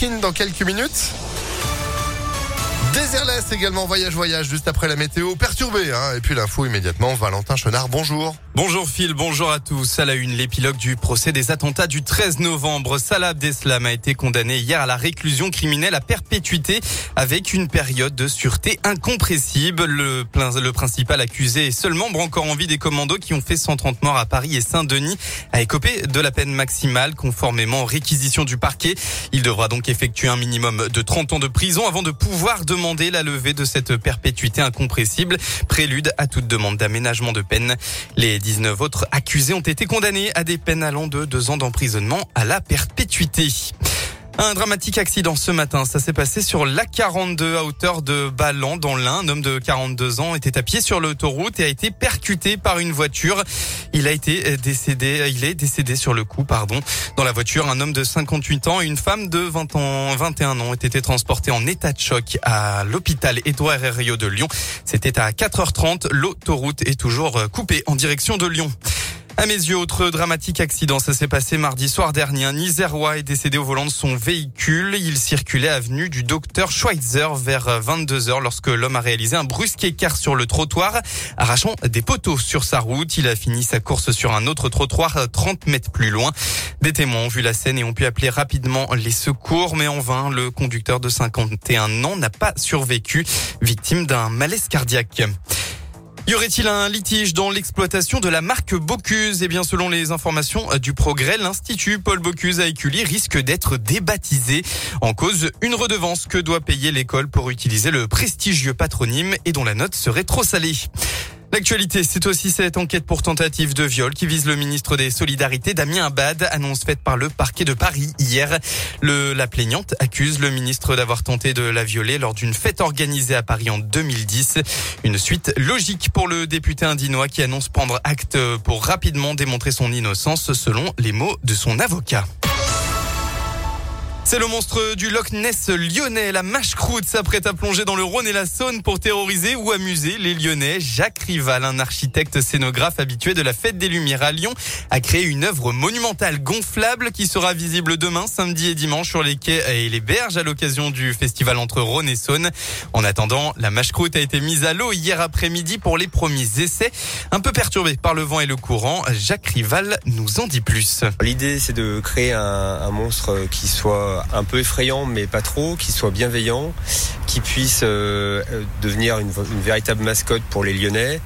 Dans quelques minutes. Désirless également, voyage, voyage, juste après la météo perturbée. Hein. Et puis l'info immédiatement, Valentin Chenard, bonjour. Bonjour Phil, bonjour à tous. À la une, l'épilogue du procès des attentats du 13 novembre. Salah Abdeslam a été condamné hier à la réclusion criminelle à perpétuité avec une période de sûreté incompressible. Le, principal accusé et seul membre encore en vie des commandos qui ont fait 130 morts à Paris et Saint-Denis a écopé de la peine maximale conformément aux réquisitions du parquet. Il devra donc effectuer un minimum de 30 ans de prison avant de pouvoir demander la levée de cette perpétuité incompressible, prélude à toute demande d'aménagement de peine. Les 19 autres accusés ont été condamnés à des peines allant de deux ans d'emprisonnement à la perpétuité. Un dramatique accident ce matin. Ça s'est passé sur l'A42 à hauteur de Ballan dans l'Ain. Un homme de 42 ans était à pied sur l'autoroute et a été percuté par une voiture. Il a été décédé, il est décédé sur le coup, pardon. Dans la voiture, un homme de 58 ans et une femme de 20 ans, 21 ans ont été transportés en état de choc à l'hôpital Édouard Herriot de Lyon. C'était à 4h30. L'autoroute est toujours coupée en direction de Lyon. À mes yeux, autre dramatique accident. Ça s'est passé mardi soir dernier. Un Isérois est décédé au volant de son véhicule. Il circulait avenue du docteur Schweitzer vers 22 heures lorsque l'homme a réalisé un brusque écart sur le trottoir, arrachant des poteaux sur sa route. Il a fini sa course sur un autre trottoir 30 mètres plus loin. Des témoins ont vu la scène et ont pu appeler rapidement les secours, mais en vain, le conducteur de 51 ans n'a pas survécu, victime d'un malaise cardiaque. Y aurait-il un litige dans l'exploitation de la marque Bocuse? Eh bien, selon les informations du Progrès, l'Institut Paul Bocuse à Écully risque d'être débaptisé en cause une redevance que doit payer l'école pour utiliser le prestigieux patronyme et dont la note serait trop salée. L'actualité, c'est aussi cette enquête pour tentative de viol qui vise le ministre des Solidarités, Damien Abad, annonce faite par le parquet de Paris hier. La plaignante accuse le ministre d'avoir tenté de la violer lors d'une fête organisée à Paris en 2010. Une suite logique pour le député indinois qui annonce prendre acte pour rapidement démontrer son innocence selon les mots de son avocat. C'est le monstre du Loch Ness lyonnais. La mâche-croûte s'apprête à plonger dans le Rhône et la Saône pour terroriser ou amuser les Lyonnais. Jacques Rival, un architecte scénographe habitué de la Fête des Lumières à Lyon, a créé une œuvre monumentale gonflable qui sera visible demain, samedi et dimanche sur les quais et les berges à l'occasion du festival entre Rhône et Saône. En attendant, la mâche-croûte a été mise à l'eau hier après-midi pour les premiers essais. Un peu perturbé par le vent et le courant, Jacques Rival nous en dit plus. L'idée, c'est de créer un, un monstre qui soit un peu effrayant, mais pas trop, qui soit bienveillant, qui puisse euh, devenir une, véritable mascotte pour les Lyonnais,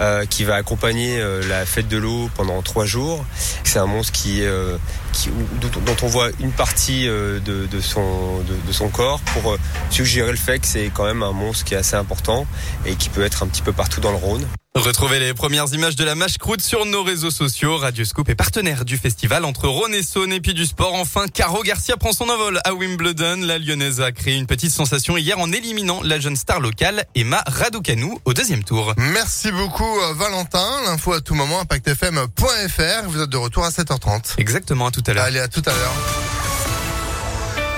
euh, qui va accompagner euh, la fête de l'eau pendant trois jours. C'est un monstre qui, dont on voit une partie de, son, de, son corps pour suggérer le fait que c'est quand même un monstre qui est assez important et qui peut être un petit peu partout dans le Rhône. Retrouvez les premières images de la mâche croûte sur nos réseaux sociaux. Radio Scoop est partenaire du festival entre Rhône et Saône et puis du sport. Enfin, Caro Garcia prend son envol à Wimbledon. La Lyonnaise a créé une petite sensation hier en éliminant la jeune star locale Emma Raducanu au deuxième tour. Merci beaucoup euh, Valentin. L'info à tout moment, impactfm.fr. Vous êtes de retour à 7h30. Exactement, à tout à l'heure. Allez, à tout à l'heure.